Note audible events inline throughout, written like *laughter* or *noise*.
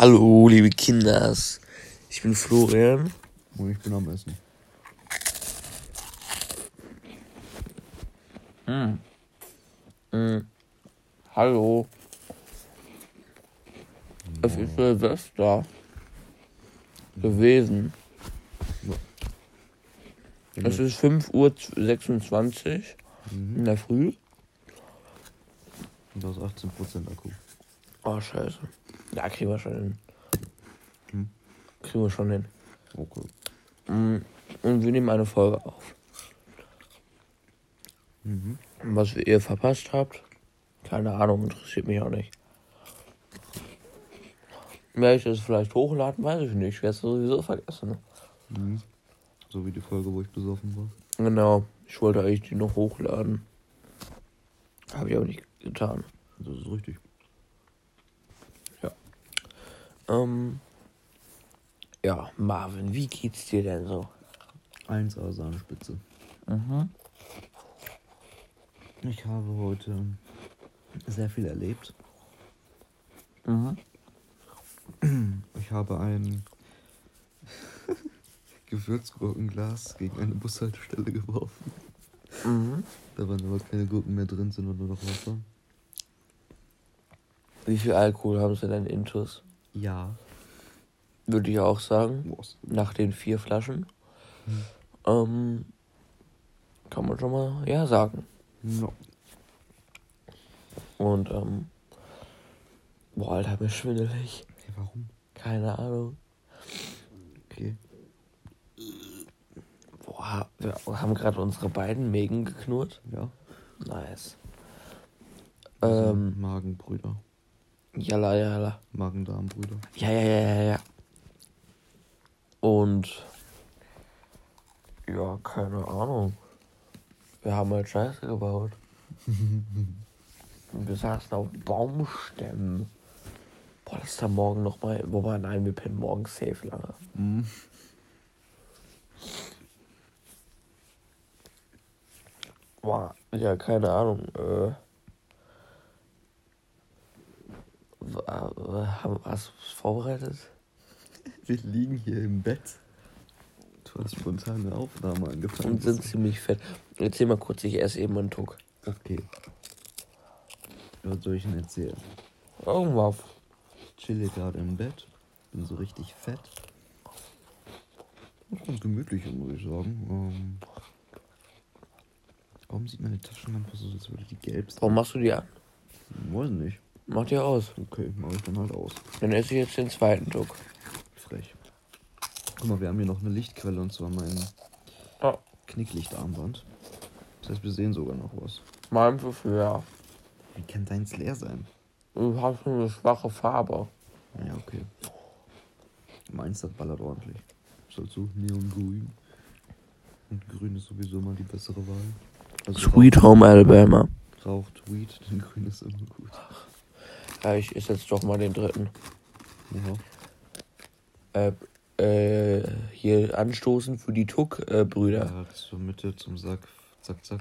Hallo, liebe Kinders. Ich bin Florian. Und ich bin am Essen. Hm. Hm. Hallo. Es ist Silvester gewesen. Es ist 5.26 Uhr in der Früh. Und da ist 18% Akku. Oh, scheiße. Ja, kriegen wir schon hin. Hm. Kriegen wir schon hin. Okay. Mm, Und wir nehmen eine Folge auf. Mhm. Was ihr verpasst habt, keine Ahnung, interessiert mich auch nicht. Werde ich das vielleicht hochladen, weiß ich nicht. Ich werde es sowieso vergessen. Mhm. So wie die Folge, wo ich besoffen war. Genau, ich wollte eigentlich die noch hochladen. Habe ich aber nicht getan. Das ist richtig. Ähm, ja, Marvin, wie geht's dir denn so? 1A Sahnespitze. Mhm. Ich habe heute sehr viel erlebt. Mhm. Ich habe ein *laughs* Gewürzgurkenglas gegen eine Bushaltestelle geworfen. Mhm. Da waren aber keine Gurken mehr drin, sondern nur noch Wasser. Wie viel Alkohol haben sie denn intus? Ja. Würde ich auch sagen. Was? Nach den vier Flaschen. Hm. Ähm, kann man schon mal ja sagen. No. Und, ähm, boah, Alter, mir schwindelig. Ja, warum? Keine Ahnung. Okay. Boah, wir haben gerade unsere beiden Mägen geknurrt. Ja. Nice. Also Ähm, Magenbrüder. Jalla, jalla. Magen-Darm-Brüder. Ja, ja, ja, ja, ja. Und, ja, keine Ahnung. Wir haben halt Scheiße gebaut. Und *laughs* wir saßen auf Baumstämmen. Boah, das ist da morgen nochmal. Wobei, nein, wir pennen morgen safe lange. Mhm. Boah, ja, keine Ahnung. Äh, hast du es vorbereitet? Wir liegen hier im Bett. Du hast spontan eine Aufnahme angefangen. Und sind ziemlich fett. Erzähl mal kurz, ich esse eben einen Tuck. Okay. Was soll ich denn erzählen? Irgendwas. Ich chille gerade im Bett. Bin so richtig fett. Ganz gemütlich, muss ich sagen. Ähm, warum sieht meine Taschenlampe so, als würde die gelb sein? Warum machst du die an? Weiß nicht. Mach die aus. Okay, mach ich dann halt aus. Dann esse ich jetzt den zweiten Tuck. Frech. Guck mal, wir haben hier noch eine Lichtquelle und zwar mein Oh. Knicklichtarmband. Das heißt, wir sehen sogar noch was. Mein Gefühl, ja. Wie kann deins leer sein? Du hast so eine schwache Farbe. Ja, okay. Meins, das ballert ordentlich. Ist halt so neongrün. Und grün ist sowieso immer die bessere Wahl. Also Sweet Home Alabama. Raucht, raucht Weed, denn grün ist immer gut. Ja, ich esse jetzt doch mal den dritten. Ja. Äh, äh, hier anstoßen für die Tuck-Brüder. ja. Zur Mitte, zum Sack, zack, zack.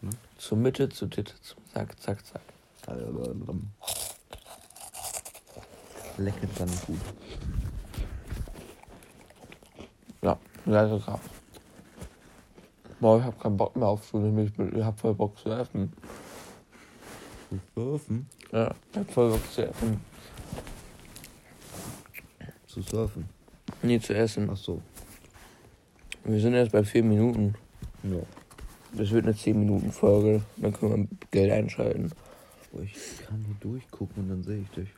Ne? Zur Mitte, zur Titte, zum Zack, zack, zack. Lecket dann gut. Ja, leider Kraft. Boah, ich hab keinen Bock mehr auf Schule. Ich, hab voll Bock zu essen. Surfen? Ja, ich hab voll Bock zu essen. Zu surfen. Nie zu essen. Ach so. Wir sind erst bei vier Minuten. Ja. Das wird eine 10-Minuten-Folge. Dann können wir Geld einschalten. Oh, ich kann hier durchgucken und dann sehe ich dich.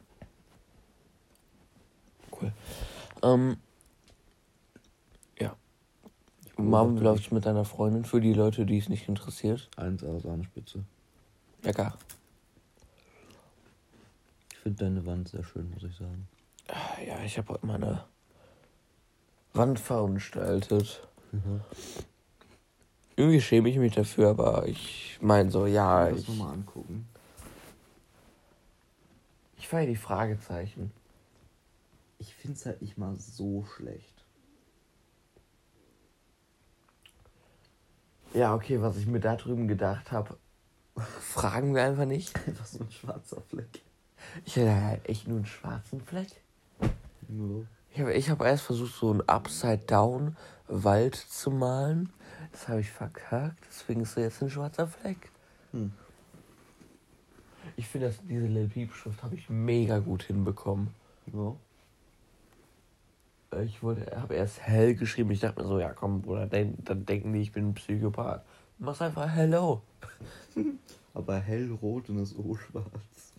Cool. Ähm, ja. Marvin, wie läuft's mit deiner Freundin? Für die Leute, die es nicht interessiert. 1A Sahnespitze. Lecker. Ich finde deine Wand sehr schön, muss ich sagen. Ja, ich habe heute meine Wand verunstaltet. Irgendwie schäme ich mich dafür, aber ich meine so, ja, ich, nochmal angucken. ich feiere die Fragezeichen. Ich finde es halt nicht mal so schlecht. Ja, okay, was ich mir da drüben gedacht habe, *laughs* fragen wir einfach nicht. Einfach so ein schwarzer Fleck. Ich hätte halt echt nur einen schwarzen Fleck. Ja. Ich habe ich hab erst versucht, so einen Upside-Down-Wald zu malen. Das habe ich verkackt. Deswegen ist jetzt ein schwarzer Fleck. Hm. Ich finde, dass diese Lil Peep-Schrift habe ich mega gut hinbekommen. Ja. Ich wollte, habe erst hell geschrieben. Ich dachte mir so, ja komm, Bruder, dann, dann denken die, ich bin ein Psychopath. Mach's einfach hello. *laughs* Aber hellrot und das O schwarz.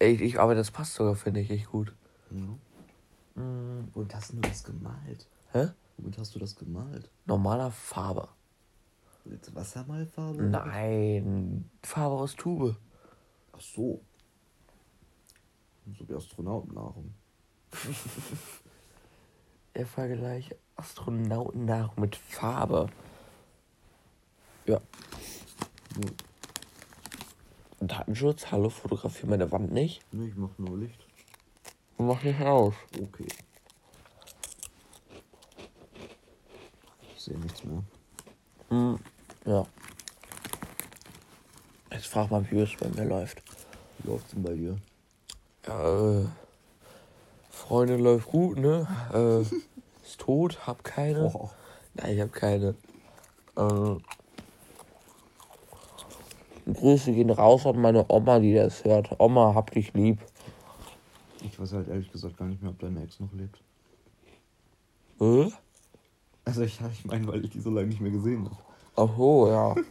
Ey, ich, aber das passt sogar, finde ich, echt gut. Ja. Mm, Womit hast du das gemalt? hä? Womit hast du das gemalt? Normaler Farbe. Mit Wassermalfarbe? Nein, Farbe aus Tube. Ach so. So wie Astronautennahrung. *laughs* Der Vergleich Astronautennahrung mit Farbe. Ja. Nee, Datenschutz, hallo, fotografiere meine Wand nicht. nee, ich mach nur Licht. Mach nicht aus. Okay. Ich sehe nichts mehr. Hm, ja. Jetzt frag mal, wie es bei mir läuft. Wie läuft's denn bei dir? Ja, äh, Freundin läuft gut, ne? Äh, *laughs* ist tot, hab keine. Oh, Nein, ich hab keine. Äh, Grüße gehen raus an meine Oma, die das hört. Oma, hab dich lieb. ich weiß halt ehrlich gesagt gar nicht mehr, ob deine Ex noch lebt. Äh? Also ich, ich meine, weil ich die so lange nicht mehr gesehen habe. Ach so, ja. *laughs*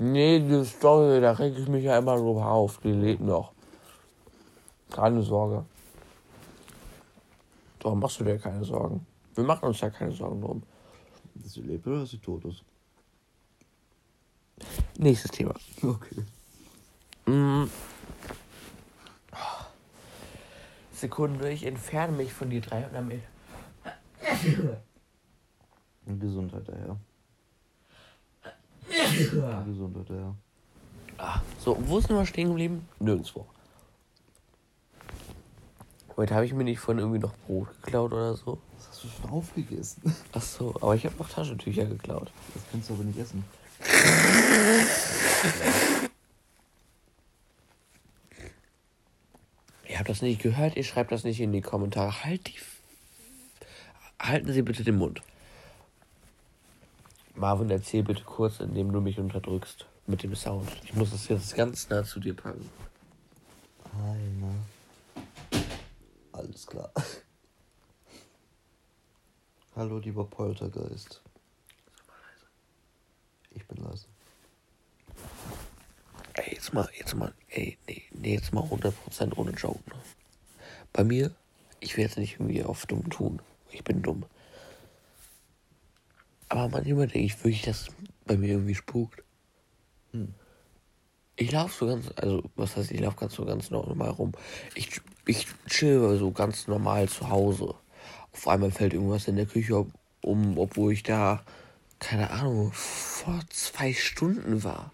Nee, die Story, da reg ich mich ja immer drüber auf. Die lebt noch. Keine Sorge. Darum machst du dir keine Sorgen. Wir machen uns ja keine Sorgen drum. Dass sie lebt oder dass sie tot ist? Nächstes Thema. Okay. Mm. Sekunde, ich entferne mich von dir 300 Meter. Und Gesundheit daher. Gesundheit daher. Ah, so, wo sind wir stehen geblieben? Nirgendwo. Heute habe ich mir nicht von irgendwie noch Brot geklaut oder so. Was hast du schon aufgegessen? Ach so, aber ich habe noch Taschentücher geklaut. Das kannst du aber nicht essen. Ihr habt das nicht gehört, ihr schreibt das nicht in die Kommentare. Halt die. Halten Sie bitte den Mund. Marvin, erzähl bitte kurz, indem du mich unterdrückst mit dem Sound. Ich muss das jetzt ganz nah zu dir packen. Einer. Alles klar. Hallo, lieber Poltergeist. Ich bin leise. Ey, jetzt mal, jetzt mal, ey, nee, nee, jetzt mal 100% ohne Joke, ne? Bei mir, ich will jetzt nicht irgendwie auf dumm tun. Ich bin dumm. Aber manchmal denke ich wirklich, dass bei mir irgendwie spukt. Hm. Ich laufe so ganz, also, was heißt, ich laufe ganz so ganz normal rum. Ich, ich chill so ganz normal zu Hause. Auf einmal fällt irgendwas in der Küche um, obwohl ich da, keine Ahnung, vor zwei Stunden war.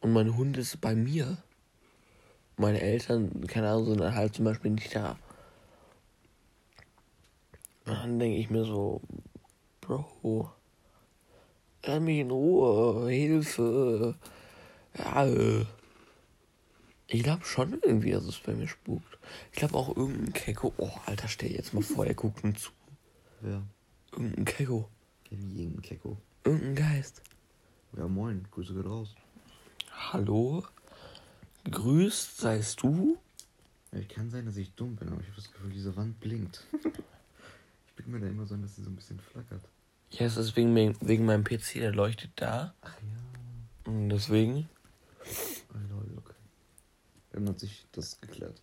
Und mein Hund ist bei mir. Meine Eltern, keine Ahnung, sind halt zum Beispiel nicht da. Und dann denke ich mir so, Bro, lass mich in Ruhe, Hilfe. Ja, äh. Ich glaube schon irgendwie, dass es bei mir spukt. Ich glaube auch irgendein Keko. Oh, Alter, stell dir jetzt mal vor, er guckt mir zu. Ja. Irgendein Keko. Wie irgendein Kecko. Irgendein Geist. Ja, moin. Grüße geht raus. Hallo? Grüßt seist du? Ja, ich kann sein, dass ich dumm bin, aber ich habe das Gefühl, diese Wand blinkt. *laughs* ich bin mir da immer so, dass sie so ein bisschen flackert. Ja, es ist wegen, wegen meinem PC, der leuchtet da. Ach ja. Und deswegen. Oh, lol, okay. Dann hat sich das geklärt.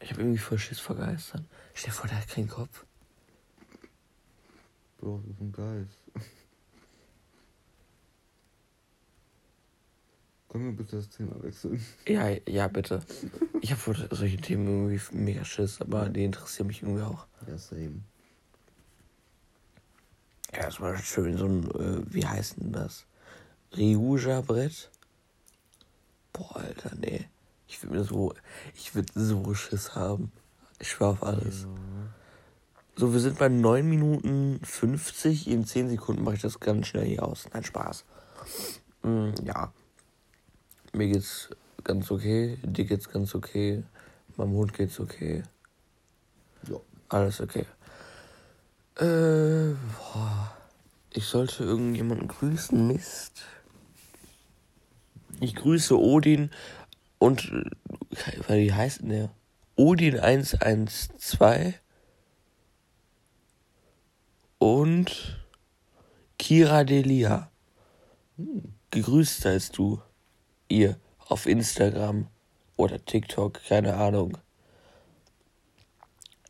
Ich habe irgendwie voll Schiss vor Geistern. Stell dir vor, der hat keinen Kopf. Bro, das ist ein Geist. Können wir bitte das Thema wechseln? Ja, ja, bitte. Ich habe vor solchen Themen irgendwie mega Schiss, aber die interessieren mich irgendwie auch. Ja, same. Ja, es war schön, so ein, äh, wie heißt denn das? Ryuja-Brett? Boah, Alter, nee. Ich würde mir so, ich würde so Schiss haben. Ich schwör auf alles. Ja. So, wir sind bei 9 Minuten 50. In 10 Sekunden mache ich das ganz schnell hier aus. Nein, Spaß. Mm, ja. Mir geht's ganz okay. Dir geht's ganz okay. Meinem Hund geht's okay. Alles okay. Äh, boah. Ich sollte irgendjemanden grüßen. Mist. Ich grüße Odin und. äh, Wie heißt denn der? Odin 112 und Kira Delia. Gegrüßt seist du. Ihr auf Instagram oder TikTok, keine Ahnung.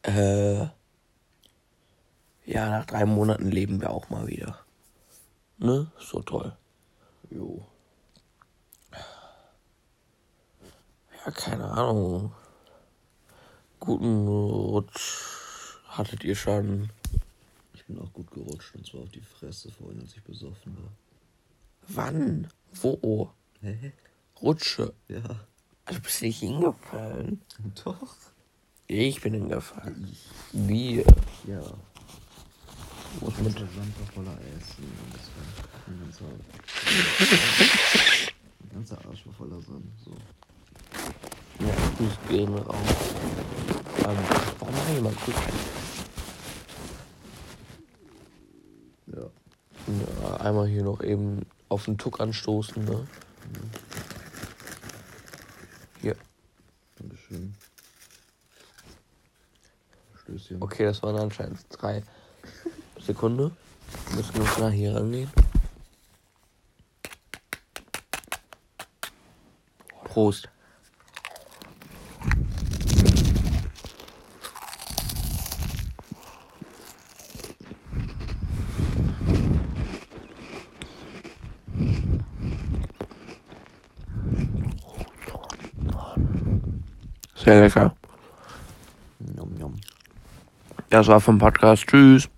Äh, ja, nach drei Monaten leben wir auch mal wieder. Ne? So toll. Jo. Ja, keine Ahnung. Guten Rutsch hattet ihr schon. Ich bin auch gut gerutscht und zwar auf die Fresse vorhin, als ich besoffen war. Wann? Wo? Hä? Rutsche. Ja. Also bist du nicht hingefallen? Doch. Ich bin hingefallen. Wir. Ja. Mein mit. ganzer Sand voller Essen. Und das war mein ganzer, *laughs* ganzer Arsch war voller Sand. So. Ja, Grüß gehen raus. Ähm, warum ich mal Grüß? Ja. Ja, einmal hier noch eben auf den Tuck anstoßen, ne? Hier. Dankeschön. Stößchen. Okay, das waren anscheinend drei Sekunde. Wir uns nach hier rangehen. Prost. Sehr lecker. Nom, nom. Das war vom Podcast. Tschüss.